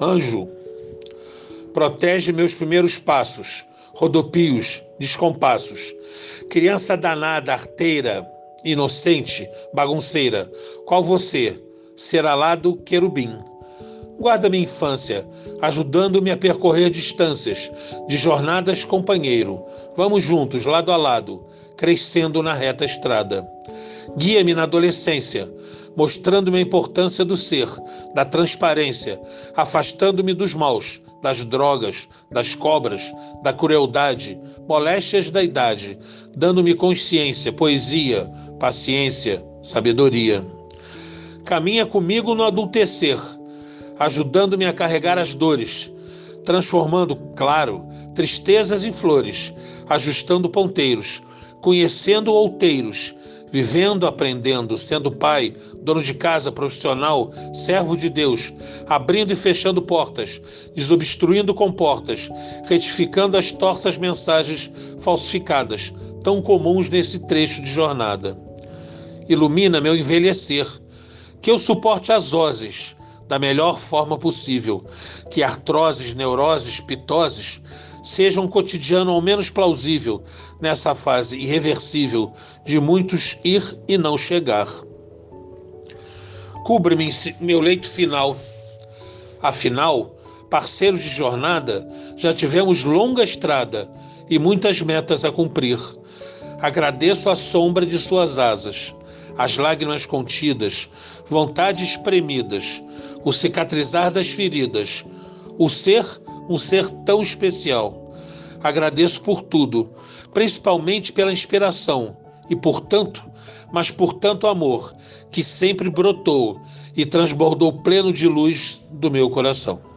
Anjo, protege meus primeiros passos, rodopios, descompassos. Criança danada, arteira, inocente, bagunceira, qual você, será lá do querubim. Guarda minha infância, ajudando-me a percorrer distâncias, de jornadas companheiro. Vamos juntos, lado a lado, crescendo na reta estrada. Guia-me na adolescência, mostrando-me a importância do ser, da transparência, afastando-me dos maus, das drogas, das cobras, da crueldade, moléstias da idade, dando-me consciência, poesia, paciência, sabedoria. Caminha comigo no adultecer, ajudando-me a carregar as dores, transformando, claro, tristezas em flores, ajustando ponteiros, conhecendo outeiros, vivendo, aprendendo, sendo pai, dono de casa, profissional, servo de Deus, abrindo e fechando portas, desobstruindo comportas, retificando as tortas mensagens falsificadas, tão comuns nesse trecho de jornada. Ilumina meu envelhecer, que eu suporte as ozes da melhor forma possível, que artroses, neuroses, pitoses seja um cotidiano ao menos plausível nessa fase irreversível de muitos ir e não chegar. Cubra-me meu leito final. Afinal, parceiros de jornada, já tivemos longa estrada e muitas metas a cumprir. Agradeço a sombra de suas asas, as lágrimas contidas, vontades espremidas, o cicatrizar das feridas, o ser um ser tão especial. Agradeço por tudo, principalmente pela inspiração e, portanto, mas por tanto amor que sempre brotou e transbordou pleno de luz do meu coração.